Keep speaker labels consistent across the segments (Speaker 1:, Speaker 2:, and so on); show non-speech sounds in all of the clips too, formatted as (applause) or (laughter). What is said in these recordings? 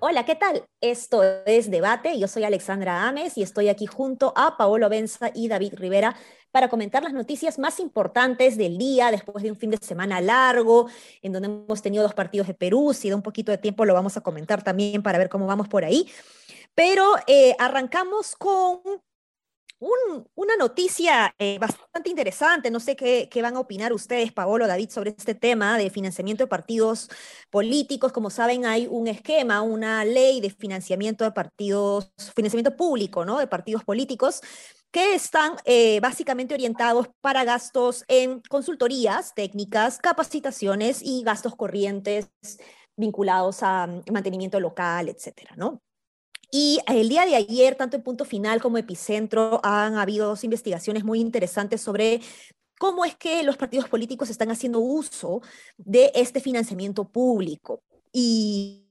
Speaker 1: Hola, ¿qué tal? Esto es Debate. Yo soy Alexandra Ames y estoy aquí junto a Paolo Benza y David Rivera para comentar las noticias más importantes del día después de un fin de semana largo, en donde hemos tenido dos partidos de Perú. Si da un poquito de tiempo, lo vamos a comentar también para ver cómo vamos por ahí. Pero eh, arrancamos con una noticia eh, bastante interesante, no sé qué, van a opinar ustedes, Paolo, David, sobre este tema de financiamiento de partidos políticos. Como saben, hay un esquema, una ley de financiamiento de partidos, financiamiento público, ¿no? De partidos políticos que están eh, básicamente orientados para gastos en consultorías técnicas, capacitaciones y gastos corrientes vinculados a mm, mantenimiento local, etcétera, ¿no? Y el día de ayer, tanto en Punto Final como Epicentro, han habido dos investigaciones muy interesantes sobre cómo es que los partidos políticos están haciendo uso de este financiamiento público. Y,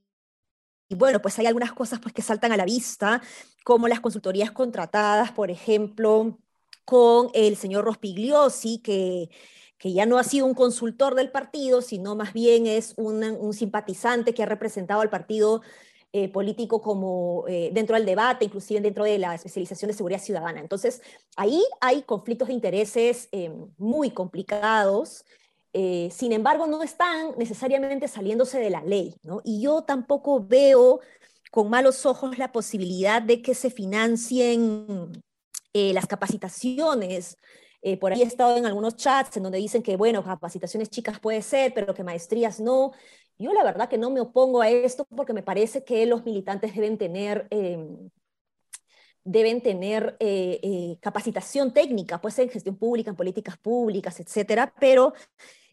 Speaker 1: bueno, pues hay algunas cosas pues, que saltan a la vista, como las consultorías contratadas, por ejemplo, con el señor Rospigliosi, que que ya no ha sido un consultor del partido, sino más bien es un, un simpatizante que ha representado al partido eh, político como eh, dentro del debate, inclusive dentro de la especialización de seguridad ciudadana. Entonces, ahí hay conflictos de intereses eh, muy complicados. sin embargo, no están necesariamente saliéndose de la ley, ¿no? Y yo tampoco veo con malos ojos la posibilidad de que se financien las capacitaciones por ahí he estado en algunos chats en donde dicen que, bueno, capacitaciones chicas puede ser, pero que maestrías no. Yo la verdad que no me opongo a esto porque me parece que los militantes deben tener, em, deben tener eh, eh, capacitación técnica, pues en gestión pública, en políticas públicas, etcétera, pero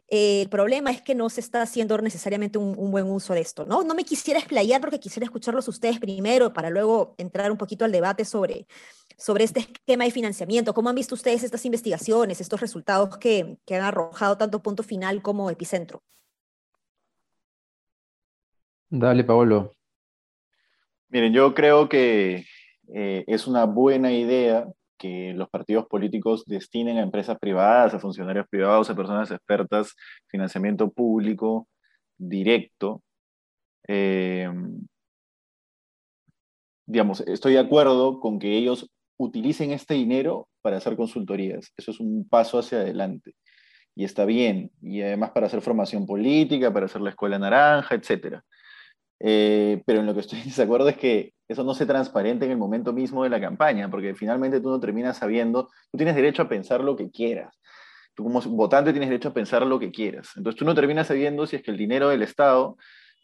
Speaker 1: eh, el problema es que no se está haciendo necesariamente un, buen uso de esto, ¿no? No me quisiera explayar porque quisiera escucharlos ustedes primero para luego entrar un poquito al debate sobre, sobre este esquema de financiamiento. ¿Cómo han visto ustedes estas investigaciones, estos resultados que, que han arrojado tanto punto final como epicentro?
Speaker 2: Dale, Paolo.
Speaker 3: Miren, yo creo que eh, es una buena idea que los partidos políticos destinen a empresas privadas, a funcionarios privados, a personas expertas, financiamiento público directo. Eh, digamos, estoy de acuerdo con que ellos utilicen este dinero para hacer consultorías. Eso es un paso hacia adelante. Y está bien. Y además para hacer formación política, para hacer la escuela naranja, etcétera. Eh, pero en lo que estoy (laughs) de acuerdo es que eso no se transparente en el momento mismo de la campaña, porque finalmente tú no terminas sabiendo, tú tienes derecho a pensar lo que quieras. Tú como votante tienes derecho a pensar lo que quieras. Entonces tú no terminas sabiendo si es que el dinero del Estado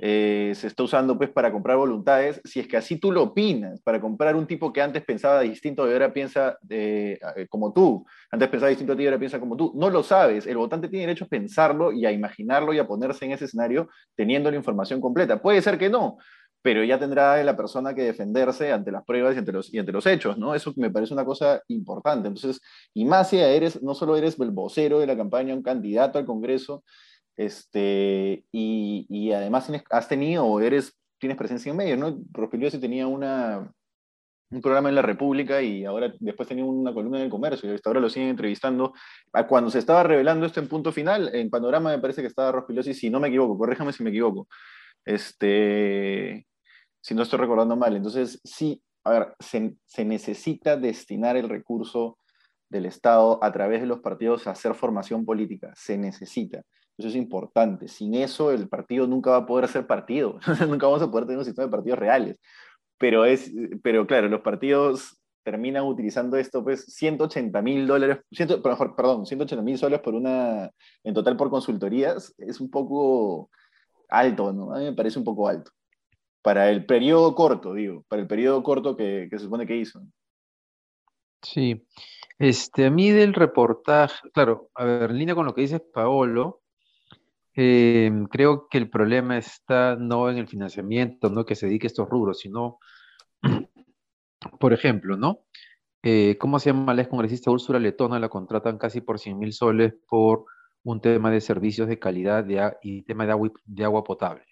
Speaker 3: eh, se está usando pues para comprar voluntades, si es que así tú lo opinas, para comprar un tipo que antes pensaba distinto y ahora piensa eh, como tú, antes pensaba distinto a ti y ahora piensa como tú, no lo sabes, el votante tiene derecho a pensarlo y a imaginarlo y a ponerse en ese escenario teniendo la información completa. Puede ser que no, pero ya tendrá la persona que defenderse ante las pruebas y ante los, y ante los hechos, ¿no? Eso me parece una cosa importante. Entonces, y más si eres, no solo eres el vocero de la campaña, un candidato al Congreso, este, y, y además has tenido o eres, tienes presencia en medios, ¿no? Rospilio tenía una, un programa en la República y ahora después tenía una columna en el comercio y hasta ahora lo siguen entrevistando. Cuando se estaba revelando esto en punto final, en Panorama me parece que estaba Rospigliosi, si no me equivoco, corréjame si me equivoco, este, si no estoy recordando mal. Entonces, sí, a ver, se, se necesita destinar el recurso del Estado a través de los partidos a hacer formación política, se necesita. Eso es importante. Sin eso, el partido nunca va a poder ser partido. (laughs) nunca vamos a poder tener un sistema de partidos reales. Pero, es, pero claro, los partidos terminan utilizando esto, pues 180 mil dólares, perdón, 180 mil soles por una, en total por consultorías, es un poco alto, ¿no? A mí me parece un poco alto. Para el periodo corto, digo, para el periodo corto que, que se supone que hizo.
Speaker 2: Sí, este, a mí del reportaje, claro, a ver, en línea con lo que dice Paolo, Em, creo que el problema está no en el financiamiento, no que se dedique a estos rubros, sino, (clears throat) por ejemplo, ¿no? Eh, ¿Cómo se llama la congresista Úrsula Letona? La contratan casi por 100 mil soles por un tema de servicios de calidad de, y tema de agua, de agua potable.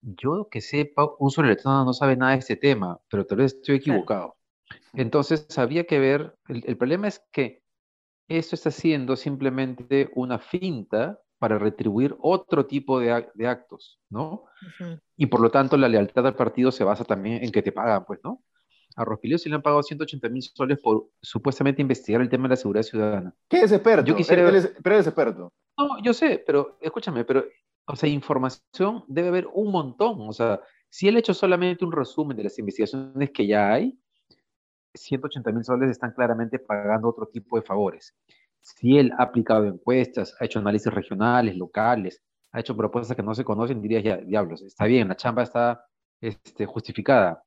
Speaker 2: yo que sepa, un soletano no sabe nada de este tema, pero tal vez estoy equivocado. Entonces, había que ver, el, problema es que esto está siendo simplemente una finta para retribuir otro tipo de, actos, ¿no? Y por lo tanto, la lealtad al partido se basa también en que te pagan, pues, ¿no? A Rospilio se le han pagado 180 mil soles por supuestamente investigar el tema de la seguridad ciudadana.
Speaker 3: ¿Qué es experto? Yo quisiera... pero es experto.
Speaker 2: No, yo sé, pero escúchame, pero, o sea, información debe haber un montón. O sea, si él ha hecho solamente un resumen de las investigaciones que ya hay, 180 mil soles están claramente pagando otro tipo de favores. Si él ha aplicado encuestas, ha hecho análisis regionales, locales, ha hecho propuestas que no se conocen, dirías, ya, diablos, está bien, la chamba está este, justificada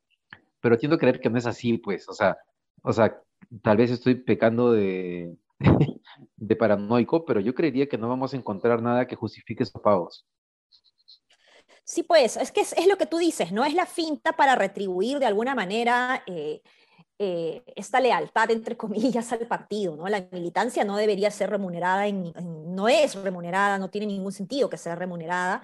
Speaker 2: pero tiendo a creer que no es así, pues, o sea, o sea, tal vez estoy pecando de, (laughs) de paranoico, pero yo creería que no vamos a encontrar nada que justifique esos pagos.
Speaker 1: Sí, pues, es que es, lo que tú dices, ¿no? Es la finta para retribuir de alguna manera eh, eh, esta lealtad, entre (laughs) comillas, al partido, ¿no? La militancia no debería ser remunerada, no es remunerada, no tiene ningún sentido que sea remunerada.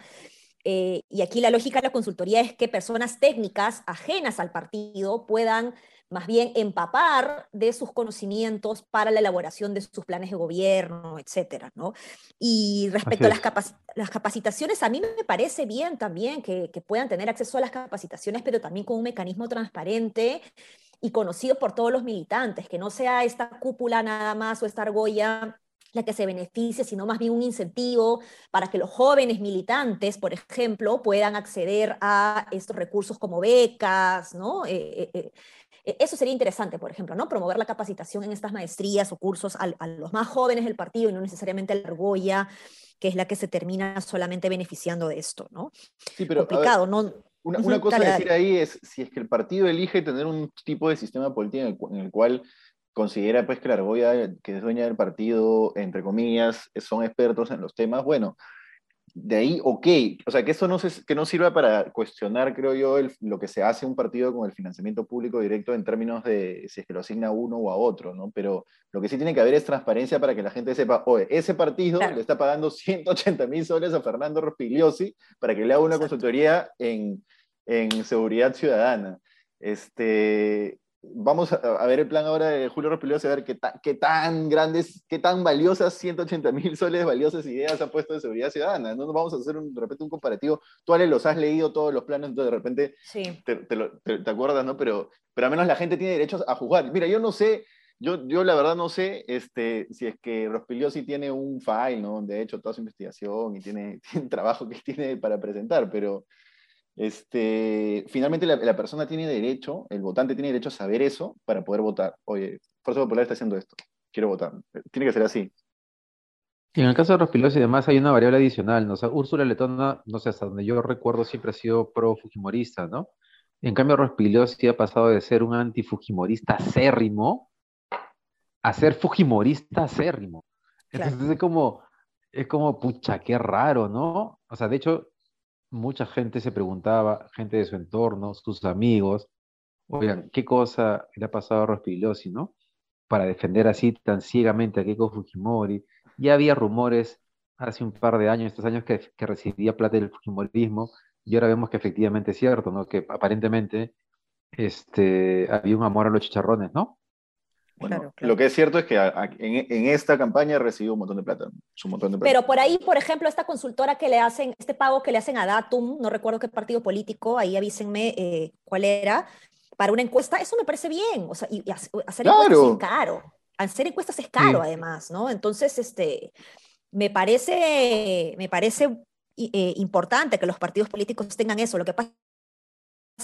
Speaker 1: Eh, y aquí la lógica de la consultoría es que personas técnicas ajenas al partido puedan más bien empapar de sus conocimientos para la elaboración de sus planes de gobierno, etcétera, ¿no? Y respecto a las, las, capacitaciones, a mí me parece bien también que, que, puedan tener acceso a las capacitaciones, pero también con un mecanismo transparente y conocido por todos los militantes, que no sea esta cúpula nada más o esta argolla la que se beneficie, sino más bien un incentivo para que los jóvenes militantes, por ejemplo, puedan acceder a estos recursos como becas, ¿no? Eh, eh, eh, eso sería interesante, por ejemplo, ¿no? Promover la capacitación en estas maestrías o cursos a, los más jóvenes del partido y no necesariamente a la argolla, que es la que se termina solamente beneficiando de esto, ¿no?
Speaker 3: Sí, pero complicado, ¿no? Una, cosa a decir ahí es, si es que el partido elige tener un tipo de sistema político en el cual considera pues que la Argolla, que es dueña del partido, entre comillas, son expertos en los temas, bueno, de ahí, ok, o sea, que eso no, se, que no sirva para cuestionar, creo yo, lo que se hace un partido con el financiamiento público directo en términos de si es que lo asigna a uno o a otro, ¿no? Pero lo que sí tiene que haber es transparencia para que la gente sepa, oye, ese partido le está pagando 180 mil soles a Fernando Rospigliosi para que le haga una consultoría en, en seguridad ciudadana. Este, vamos a, ver el plan ahora de Julio Rospigliosi, a ver qué, qué tan grandes, qué tan valiosas, 180 mil soles valiosas ideas ha puesto de seguridad ciudadana. No nos vamos a hacer un, de repente un comparativo. Tú, Ale, los has leído todos los planes, entonces de repente
Speaker 1: sí.
Speaker 3: te, te, acuerdas, ¿no? Pero, pero al menos la gente tiene derechos a juzgar. Mira, yo no sé, yo, yo la verdad no sé este, si es que Rospigliosi tiene un file, ¿no? De hecho, toda su investigación y tiene, (laughs) tiene trabajo que tiene para presentar, pero este, finalmente la, persona tiene derecho, el votante tiene derecho a saber eso para poder votar. Oye, Fuerza Popular está haciendo esto, quiero votar. Tiene que ser así.
Speaker 2: en el caso de Rospilos y demás hay una variable adicional, ¿no? Úrsula Letona, no sé, hasta donde yo recuerdo siempre ha sido pro-fujimorista, ¿no? En cambio, Rospigliosi ha pasado de ser un anti-fujimorista acérrimo a ser fujimorista acérrimo. Entonces es como, es como, pucha, qué raro, ¿no? O sea, de hecho, mucha gente se preguntaba, gente de su entorno, sus amigos, oigan, ¿qué cosa le ha pasado a Rospigliosi, no? Para defender así tan ciegamente a Keiko Fujimori. Ya había rumores hace un par de años, estos años, que, recibía plata del Fujimorismo, y ahora vemos que efectivamente es cierto, ¿no? Que aparentemente este, había un amor a los chicharrones, ¿no?
Speaker 3: Bueno, lo que es cierto es que en, esta campaña recibió un montón de plata, un montón de plata.
Speaker 1: Pero por ahí, por ejemplo, esta consultora que le hacen, este pago que le hacen a Datum, no recuerdo qué partido político, ahí avísenme eh, cuál era, para una encuesta, eso me parece bien. O sea, y, hacer encuestas es caro. Hacer encuestas es caro, además, ¿no? Entonces, este, me parece, me parece eh, importante que los partidos políticos tengan eso. Lo que pasa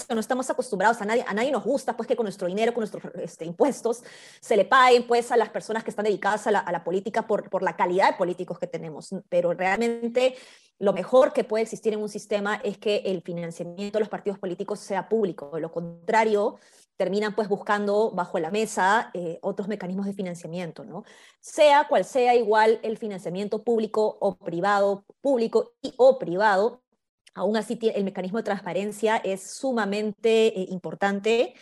Speaker 1: que no estamos acostumbrados, a nadie, a nadie nos gusta pues que con nuestro dinero, con nuestros este, impuestos, se le paguen pues a las personas que están dedicadas a la, política por, por la calidad de políticos que tenemos. Pero realmente lo mejor que puede existir en un sistema es que el financiamiento de los partidos políticos sea público. De lo contrario, terminan pues buscando bajo la mesa eh, otros mecanismos de financiamiento, ¿no? Sea cual sea igual el financiamiento público o privado, público y o privado, Aún así, el mecanismo de transparencia es sumamente eh, importante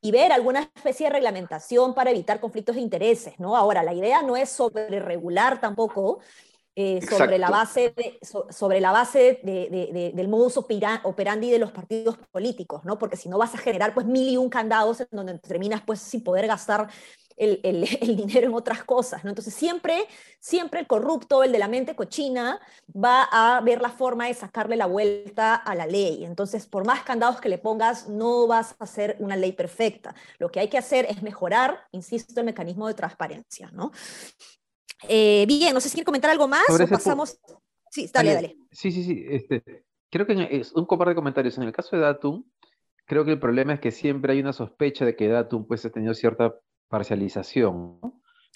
Speaker 1: y ver alguna especie de reglamentación para evitar conflictos de intereses, ¿no? Ahora, la idea no es sobre regular tampoco eh, sobre, la base sobre la base del modus operandi de los partidos políticos, ¿no? Porque si no vas a generar pues mil y un candados en donde terminas pues sin poder gastar el, (laughs) el, dinero en otras cosas, ¿no? Entonces siempre, siempre el corrupto, el de la mente cochina, va a ver la forma de sacarle la vuelta a la ley. Entonces, por más candados que le pongas, no vas a hacer una ley perfecta. Lo que hay que hacer es mejorar, insisto, el mecanismo de transparencia, ¿no? Eh, bien, no sé si quieren comentar algo más o pasamos. Sí, dale, dale.
Speaker 2: Sí, sí, sí. Este, creo que es un par de comentarios. En el caso de Datum, creo que el problema es que siempre hay una sospecha de que Datum pues, ha tenido cierta parcialización.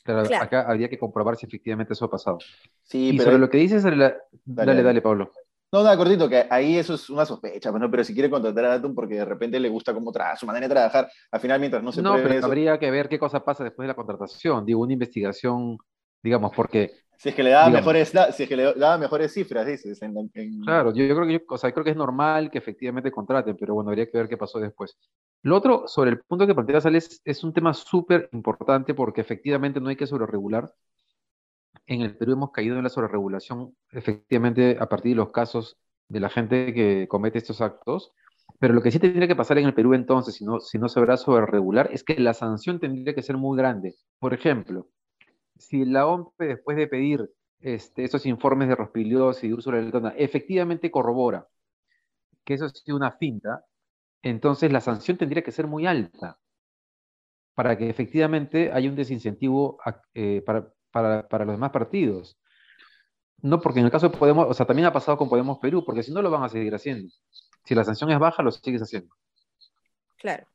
Speaker 2: Claro, acá habría que comprobar si efectivamente eso ha pasado. Sí, y pero sobre lo que dices, dale, dale, dale, Pablo.
Speaker 3: No, nada, cortito, que ahí eso es una sospecha, pues, pero si quiere contratar a Datum porque de repente le gusta cómo trabaja, su manera de trabajar, al final mientras no se
Speaker 2: No, pero habría que ver qué cosa pasa después de la contratación. Digo, una investigación digamos, porque...
Speaker 3: Si es que le daba, mejores, si es que le daba mejores cifras, dices.
Speaker 2: Claro, yo, creo que, o sea, creo que es normal que efectivamente contraten, pero bueno, habría que ver qué pasó después. Lo otro, sobre el punto que planteas, Alex, es un tema súper importante porque efectivamente no hay que sobreregular. En el Perú hemos caído en la sobreregulación, efectivamente, a partir de los casos de la gente que comete estos actos. Pero lo que sí tendría que pasar en el Perú entonces, si no, si no se verá sobreregular, es que la sanción tendría que ser muy grande. Por ejemplo, si la OMP, después de pedir este, esos informes de Rospiliosis y de Úrsula Letona, efectivamente corrobora que eso ha sido una finta, entonces la sanción tendría que ser muy alta para que efectivamente haya un desincentivo eh, para, para, los demás partidos. No, porque en el caso de Podemos, o sea, también ha pasado con Podemos Perú, porque si no lo van a seguir haciendo. Si la sanción es baja, lo sigues haciendo.
Speaker 1: Claro,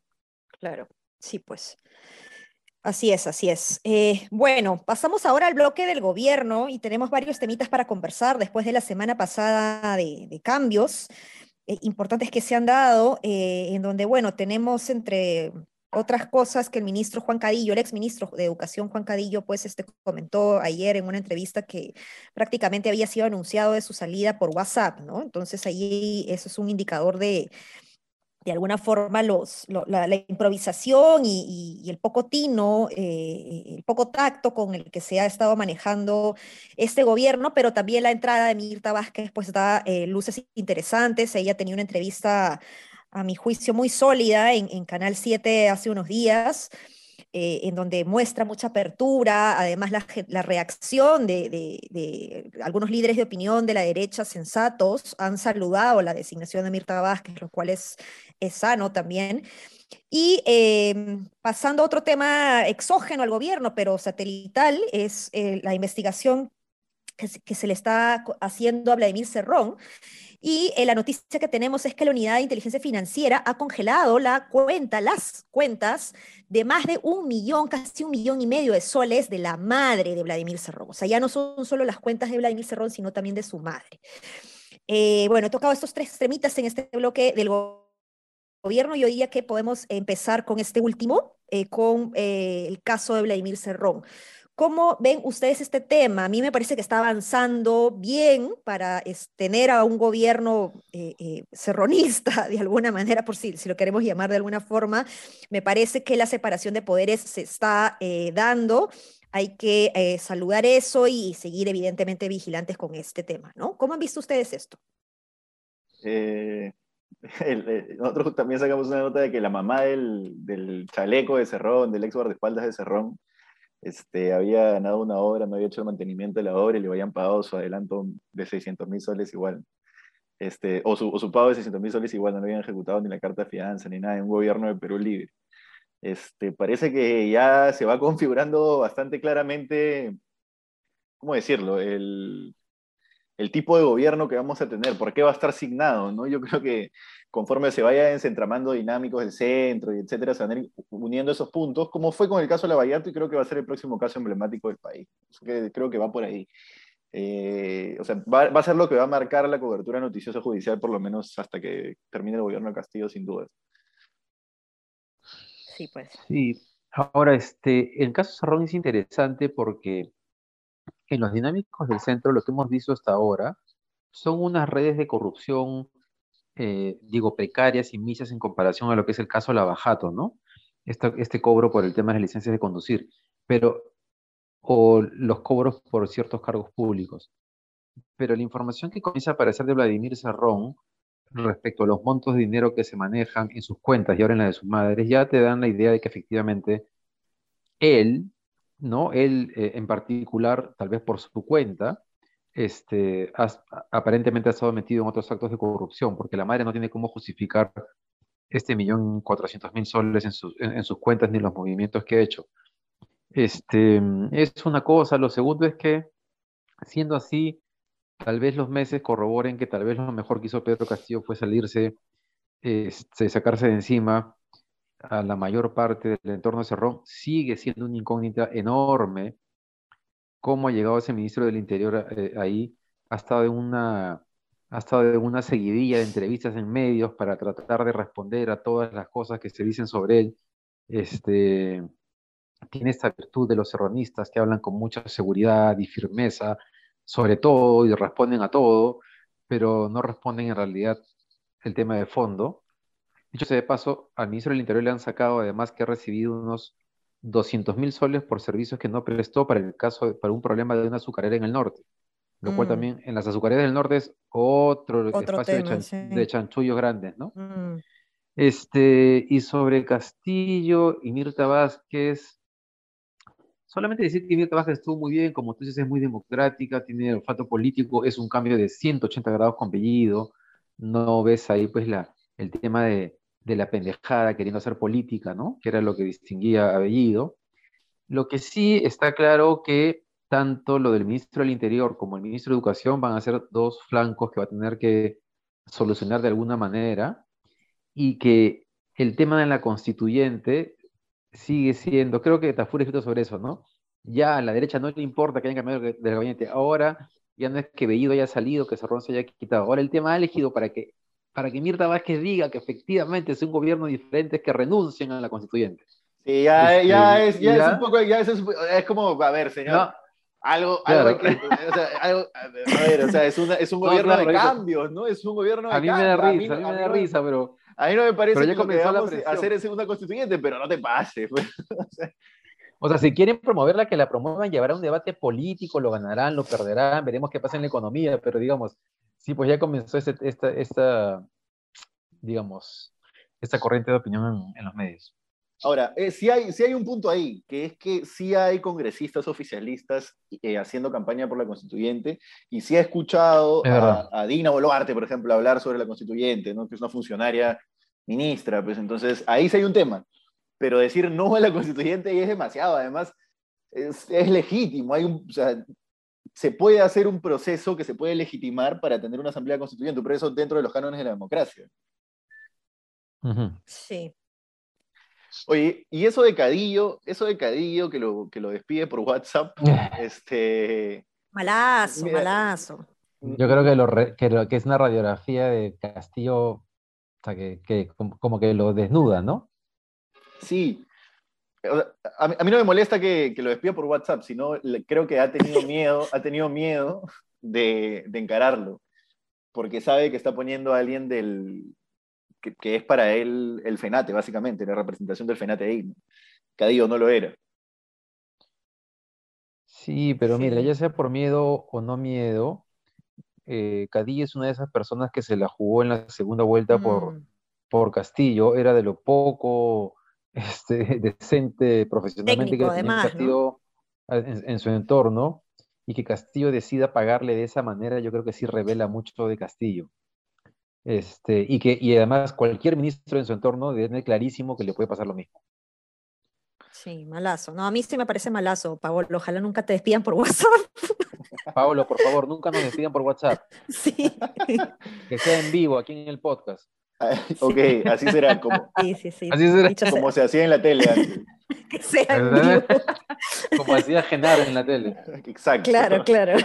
Speaker 1: claro. Sí, pues. Así es, así es. Eh, bueno, pasamos ahora al bloque del gobierno y tenemos varios temitas para conversar después de la semana pasada de, cambios eh, importantes que se han dado, eh, en donde, bueno, tenemos entre otras cosas que el ministro Juan Cadillo, el ex ministro de Educación Juan Cadillo, pues este comentó ayer en una entrevista que prácticamente había sido anunciado de su salida por WhatsApp, ¿no? Entonces ahí eso es un indicador de, de alguna forma los, la, improvisación y, el poco tino, eh, el poco tacto con el que se ha estado manejando este gobierno, pero también la entrada de Mirta Vázquez pues da eh, luces interesantes. Ella tenía una entrevista, a mi juicio, muy sólida en, en Canal 7 hace unos días. Eh, en donde muestra mucha apertura, además la, reacción de, algunos líderes de opinión de la derecha sensatos han saludado la designación de Mirta Vázquez, lo cual es, es sano también. Y em, pasando a otro tema exógeno al gobierno, pero satelital, es eh, la investigación que, que, se le está haciendo a Vladimir Cerrón y eh, la noticia que tenemos es que la unidad de inteligencia financiera ha congelado la cuenta, las cuentas de más de un millón, casi un millón y medio de soles de la madre de Vladimir Cerrón. O sea, ya no son solo las cuentas de Vladimir Cerrón, sino también de su madre. Eh, bueno, he tocado estos tres extremitas en este bloque del gobierno y hoy día que podemos empezar con este último, eh, con el caso de Vladimir Cerrón. ¿Cómo ven ustedes este tema? A mí me parece que está avanzando bien para tener a un gobierno eh, eh, serronista, (laughs) de alguna manera, por si, si lo queremos llamar de alguna forma. Me parece que la separación de poderes se está eh, dando. Hay que saludar eso y seguir evidentemente vigilantes con este tema, ¿no? ¿Cómo han visto ustedes esto? (laughs)
Speaker 3: nosotros también sacamos una nota de que la mamá del, del chaleco de Cerrón, del ex guardaespaldas de Cerrón, este, había ganado una obra, no había hecho el mantenimiento de la obra y le habían pagado su adelanto de 600 mil soles igual. Este, o, su, o su pago de 600 mil soles igual, no le habían ejecutado ni la carta de fianza ni nada en un gobierno de Perú libre. Este, parece que ya se va configurando bastante claramente, ¿cómo decirlo? El, el tipo de gobierno que vamos a tener, por qué va a estar signado, ¿no? Yo creo que conforme se vaya desentramando dinámicos del centro y etcétera, se van a ir uniendo esos puntos, como fue con el caso de la Vallato y creo que va a ser el próximo caso emblemático del país. creo que va por ahí. Eh, o sea, va, a ser lo que va a marcar la cobertura noticiosa judicial, por lo menos hasta que termine el gobierno de Castillo, sin dudas.
Speaker 1: Sí, pues.
Speaker 2: Sí, ahora, este, el caso Sarrón es interesante porque en los dinámicos del centro, lo que hemos visto hasta ahora, son unas redes de corrupción eh, digo, precarias y misas en comparación a lo que es el caso Lavajato, ¿no? Este, este cobro por el tema de las licencias de conducir, pero, o los cobros por ciertos cargos públicos. pero la información que comienza a aparecer de Vladimir Serrón respecto a los montos de dinero que se manejan en sus cuentas y ahora en la de sus madres, ya te dan la idea de que efectivamente él, ¿no? Él eh, en particular, tal vez por su cuenta, este, aparentemente ha estado metido en otros actos de corrupción, porque la madre no tiene cómo justificar este millón cuatrocientos mil soles en, en, sus cuentas ni los movimientos que ha hecho. Este, es una cosa. Lo segundo es que, siendo así, tal vez los meses corroboren que tal vez lo mejor que hizo Pedro Castillo fue salirse, este, sacarse de encima a la mayor parte del entorno de Cerrón. Sigue siendo una incógnita enorme cómo ha llegado ese ministro del Interior eh, ahí. Ha estado, de una, ha estado una seguidilla de entrevistas en medios para tratar de responder a todas las cosas que se dicen sobre él. Este, tiene esta virtud de los serronistas que hablan con mucha seguridad y firmeza sobre todo y responden a todo, pero no responden en realidad el tema de fondo. Dicho sea de paso, al ministro del Interior le han sacado además que ha recibido unos 200 mil soles por servicios que no prestó para el caso, para un problema de una azucarera en el norte. Lo cual mm. también en las azucareras del norte es otro, espacio de, chanchullos grandes, ¿no? Mm. Este, y sobre Castillo y Mirta Vázquez, solamente decir que Mirta Vázquez estuvo muy bien, como tú dices, es muy democrática, tiene olfato político, es un cambio de 180 grados con Bellido, no ves ahí pues la, el tema de, de la pendejada queriendo hacer política, ¿no? Que era lo que distinguía a Bellido. Lo que sí está claro que tanto lo del ministro del Interior como el ministro de Educación van a ser dos flancos que va a tener que solucionar de alguna manera y que el tema de la constituyente sigue siendo, creo que Tafur escrito sobre eso, ¿no? Ya a la derecha no le importa que hayan cambiado del gabinete. Ahora ya no es que Bellido haya salido, que Cerrón se haya quitado. Ahora el tema ha elegido para que, para que Mirta Vázquez diga que efectivamente es un gobierno diferente, que renuncien a la constituyente.
Speaker 3: Sí, ya, este, ya, es, ya, es un poco, ya es, es, como, a ver, señor. algo, algo, que, o sea, algo, a ver, o sea, es, una, es un gobierno de cambios, ¿no? Es un gobierno de
Speaker 2: cambios. A mí me da risa, a mí, me da risa, pero
Speaker 3: a mí no me parece que debamos hacer es una constituyente, pero no te pases. Pues. (laughs)
Speaker 2: o, sea, si quieren promoverla, que la promuevan, llevará un debate político, lo ganarán, lo perderán, veremos qué pasa en la economía, pero digamos, sí, pues ya comenzó esta, esta digamos, esta corriente de opinión en, los medios.
Speaker 3: Ahora, eh, sí, hay, sí hay un punto ahí, que es que sí hay congresistas oficialistas eh, haciendo campaña por la constituyente, y sí he escuchado a, a, Dina Boluarte, por ejemplo, hablar sobre la constituyente, ¿no? que es una funcionaria ministra, pues entonces ahí sí hay un tema. Pero decir no a la constituyente es demasiado, además es, es legítimo, hay un, o sea, se puede hacer un proceso que se puede legitimar para tener una asamblea constituyente, pero eso dentro de los cánones de la democracia.
Speaker 1: Sí.
Speaker 3: Oye, y eso de Cadillo, eso de Cadillo que lo, que lo despide por WhatsApp, (laughs) este...
Speaker 1: Malazo, malazo.
Speaker 2: Yo creo que, lo que, que, es una radiografía de Castillo o sea, que, como que lo desnuda, ¿no?
Speaker 3: Sí. A mí, no me molesta que, lo despida por WhatsApp, sino creo que ha tenido miedo, ha tenido miedo de, encararlo, porque sabe que está poniendo a alguien del, que, es para él el FENATE, básicamente, la representación del FENATE ahí. Cadillo no lo era.
Speaker 2: Sí, pero mira, ya sea por miedo o no miedo, eh, Cadillo es una de esas personas que se la jugó en la segunda vuelta por, mm. por Castillo, era de lo poco este, (laughs) decente profesionalmente que tenía Castillo en, su entorno, y que Castillo decida pagarle de esa manera, yo creo que sí revela mucho de Castillo. Este, y que y además cualquier ministro en su entorno debe tener clarísimo que le puede pasar lo mismo.
Speaker 1: Sí, malazo. No, a mí sí me parece malazo, Paolo. Ojalá nunca te despidan por (laughs) WhatsApp. (laughs)
Speaker 2: Pablo, por favor, nunca nos despidan por WhatsApp.
Speaker 1: Sí.
Speaker 2: Que sea en vivo aquí en el podcast. (laughs)
Speaker 3: ok, así será como. (laughs)
Speaker 1: Sí, sí, sí.
Speaker 2: Así será.
Speaker 3: Como se hacía en la tele antes. (laughs)
Speaker 1: Que sea en vivo.
Speaker 2: Como hacía Genaro en la tele.
Speaker 3: Exacto.
Speaker 1: Claro, claro.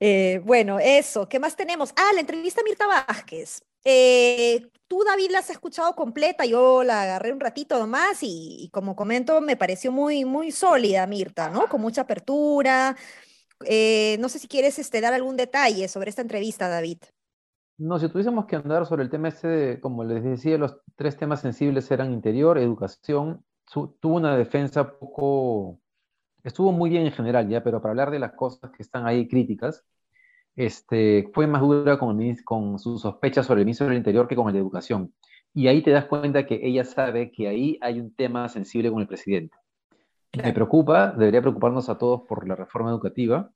Speaker 1: Eh, bueno, eso. ¿Qué más tenemos? Ah, la entrevista a Mirta Vázquez. Eh, tú, David, la has escuchado completa, yo la agarré un ratito nomás y, y, como comento, me pareció muy, muy sólida, Mirta, ¿no? Con mucha apertura. Eh, no sé si quieres este, dar algún detalle sobre esta entrevista, David.
Speaker 2: No, si tuviésemos que andar sobre el tema este, como les decía, los tres temas sensibles eran interior, educación, tuvo una defensa poco, estuvo muy bien en general ya, pero para hablar de las cosas que están ahí críticas, este, fue más dura con, con sus sospechas sobre el ministro del Interior que con el de Educación. Y ahí te das cuenta que ella sabe que ahí hay un tema sensible con el presidente. Me preocupa, debería preocuparnos a todos por la reforma educativa.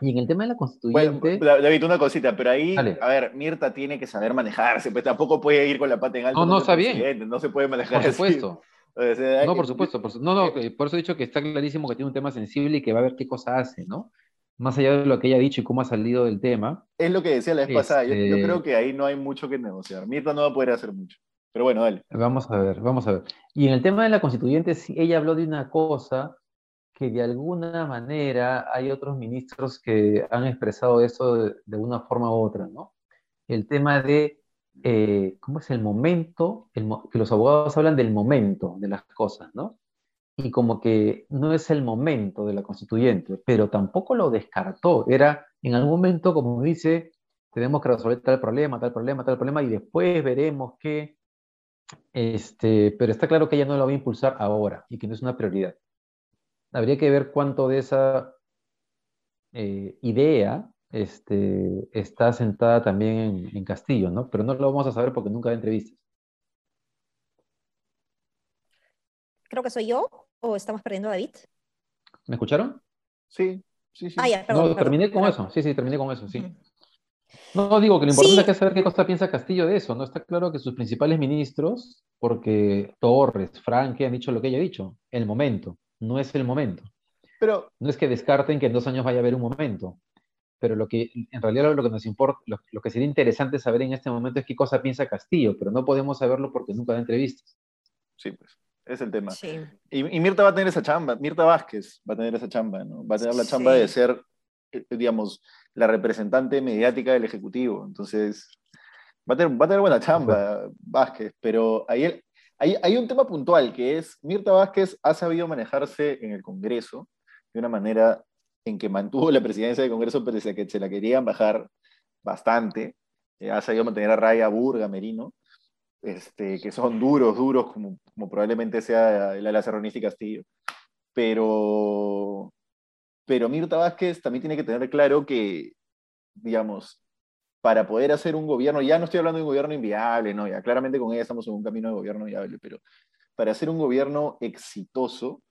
Speaker 2: Y en el tema de la constituyente...
Speaker 3: Bueno, David, una cosita, pero ahí, a ver, Mirta tiene que saber manejarse, pues tampoco puede ir con la pata en alto.
Speaker 2: No, no, está bien.
Speaker 3: No se puede manejar (laughs)
Speaker 2: Por supuesto. no, por supuesto. no, no, por eso he dicho que está clarísimo que tiene un tema sensible y que va a ver qué cosa hace, ¿no? Más allá de lo que ella ha dicho y cómo ha salido del tema.
Speaker 3: Es lo que decía la vez pasada. Yo, yo, creo este que ahí no hay mucho que negociar. Mirta no va a poder hacer mucho. Pero bueno, dale.
Speaker 2: Vamos a ver, vamos a ver. Y en el tema de la constituyente, ella habló de una cosa que de alguna manera hay otros ministros que han expresado eso de, una forma u otra, ¿no? El tema de, eh, ¿cómo es el momento? que los abogados hablan del momento de las cosas, ¿no? Y como que no es el momento de la constituyente, pero tampoco lo descartó. Era en algún momento, como dice, tenemos que resolver tal problema, tal problema, tal problema, y después veremos qué este, pero está claro que ella no lo va a impulsar ahora y que no es una prioridad. Habría que ver cuánto de esa eh, idea este, está sentada también en, Castillo, ¿no? Pero no lo vamos a saber porque nunca hay entrevistas.
Speaker 1: Creo que soy yo o estamos perdiendo a David.
Speaker 2: ¿Me escucharon?
Speaker 3: Sí, sí, sí.
Speaker 1: Ah,
Speaker 2: no, terminé con eso. Sí, sí, terminé con eso, sí. No, digo que lo importante es saber qué cosa piensa Castillo de eso. No está claro que sus principales ministros, porque Torres, Franque han dicho lo que ella ha dicho, el momento, no es el momento.
Speaker 3: Pero
Speaker 2: no es que descarten que en dos años vaya a haber un momento, pero lo que en realidad lo que nos importa, lo, que sería interesante saber en este momento es qué cosa piensa Castillo, pero no podemos saberlo porque nunca da entrevistas.
Speaker 3: Sí, pues. Es el tema. Y, Mirta va a tener esa chamba, Mirta Vázquez va a tener esa chamba, ¿no? Va a tener la chamba de ser, eh, digamos, la representante mediática del Ejecutivo. Entonces, va a tener, va a tener buena chamba Vázquez, pero hay, hay, un tema puntual que es, Mirta Vázquez ha sabido manejarse en el Congreso de una manera en que mantuvo la presidencia del Congreso pese a que se la querían bajar bastante. Eh, ha sabido mantener a Raya Burga, Merino, este, que son duros, duros, como, probablemente sea el ala serronista Castillo. Pero, pero Mirta Vázquez también tiene que tener claro que, digamos, para poder hacer un gobierno, ya no estoy hablando de un gobierno inviable, no, ya claramente con ella estamos en un camino de gobierno viable, pero para hacer un gobierno exitoso,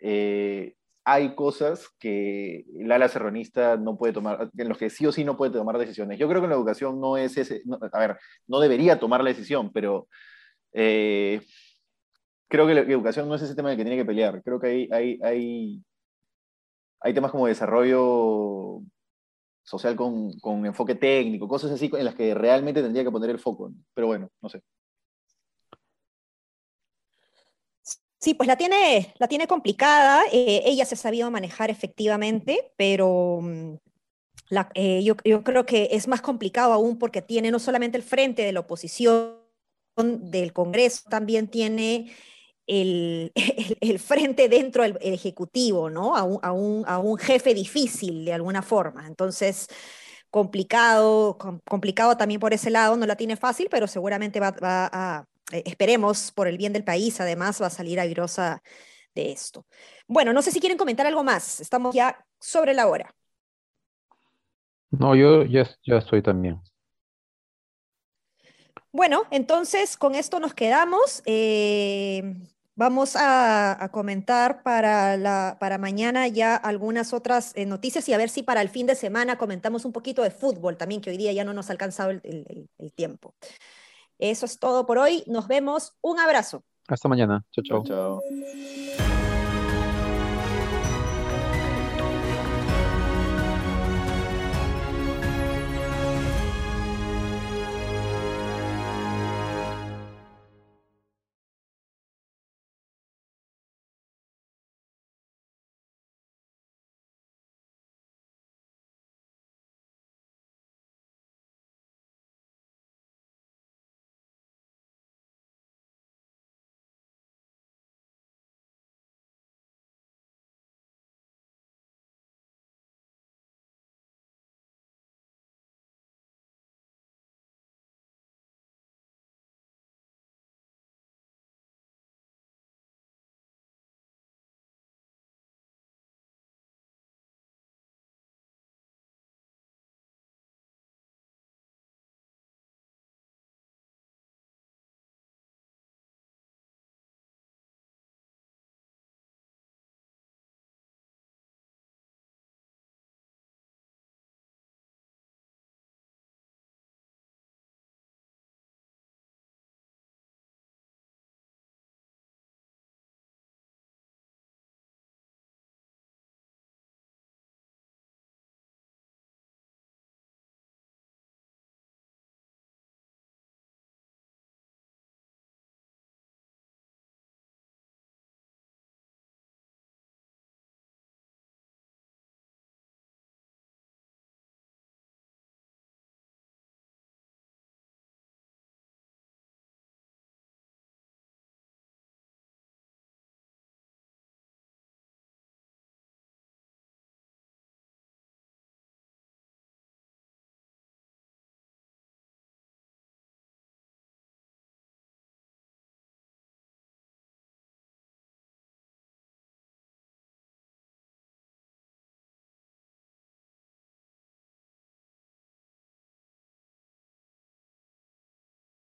Speaker 3: eh, hay cosas que el ala serronista no puede tomar, en los que sí o sí no puede tomar decisiones. Yo creo que la educación no es ese, a ver, no debería tomar la decisión, pero eh, creo que la educación no es ese tema que tiene que pelear. Creo que hay, hay, hay hay temas como desarrollo social con, enfoque técnico, cosas así en las que realmente tendría que poner el foco. Pero bueno, no sé.
Speaker 1: Sí, pues la tiene, la tiene complicada. Eh, ella se ha sabido manejar efectivamente, pero mm, eh, yo, yo, creo que es más complicado aún porque tiene no solamente el frente de la oposición del Congreso, también tiene (laughs) el, el, frente dentro del Ejecutivo, ¿no? A un, a, un, a un, jefe difícil de alguna forma. Entonces, complicado, complicado también por ese lado, no la tiene fácil, pero seguramente va, va a, eh, esperemos por el bien del país, además va a salir airosa de esto. Bueno, no sé si quieren comentar algo más, estamos ya sobre la hora.
Speaker 2: No, yo ya, ya estoy también.
Speaker 1: Bueno, entonces con esto nos quedamos. Eh, Vamos a, comentar para, la, para mañana ya algunas otras eh, noticias y a ver si para el fin de semana comentamos un poquito de fútbol también, que hoy día ya no nos ha alcanzado el, el tiempo. Eso es todo por hoy. Nos vemos. Un abrazo.
Speaker 2: Hasta mañana. Chao, chao.
Speaker 3: Chao.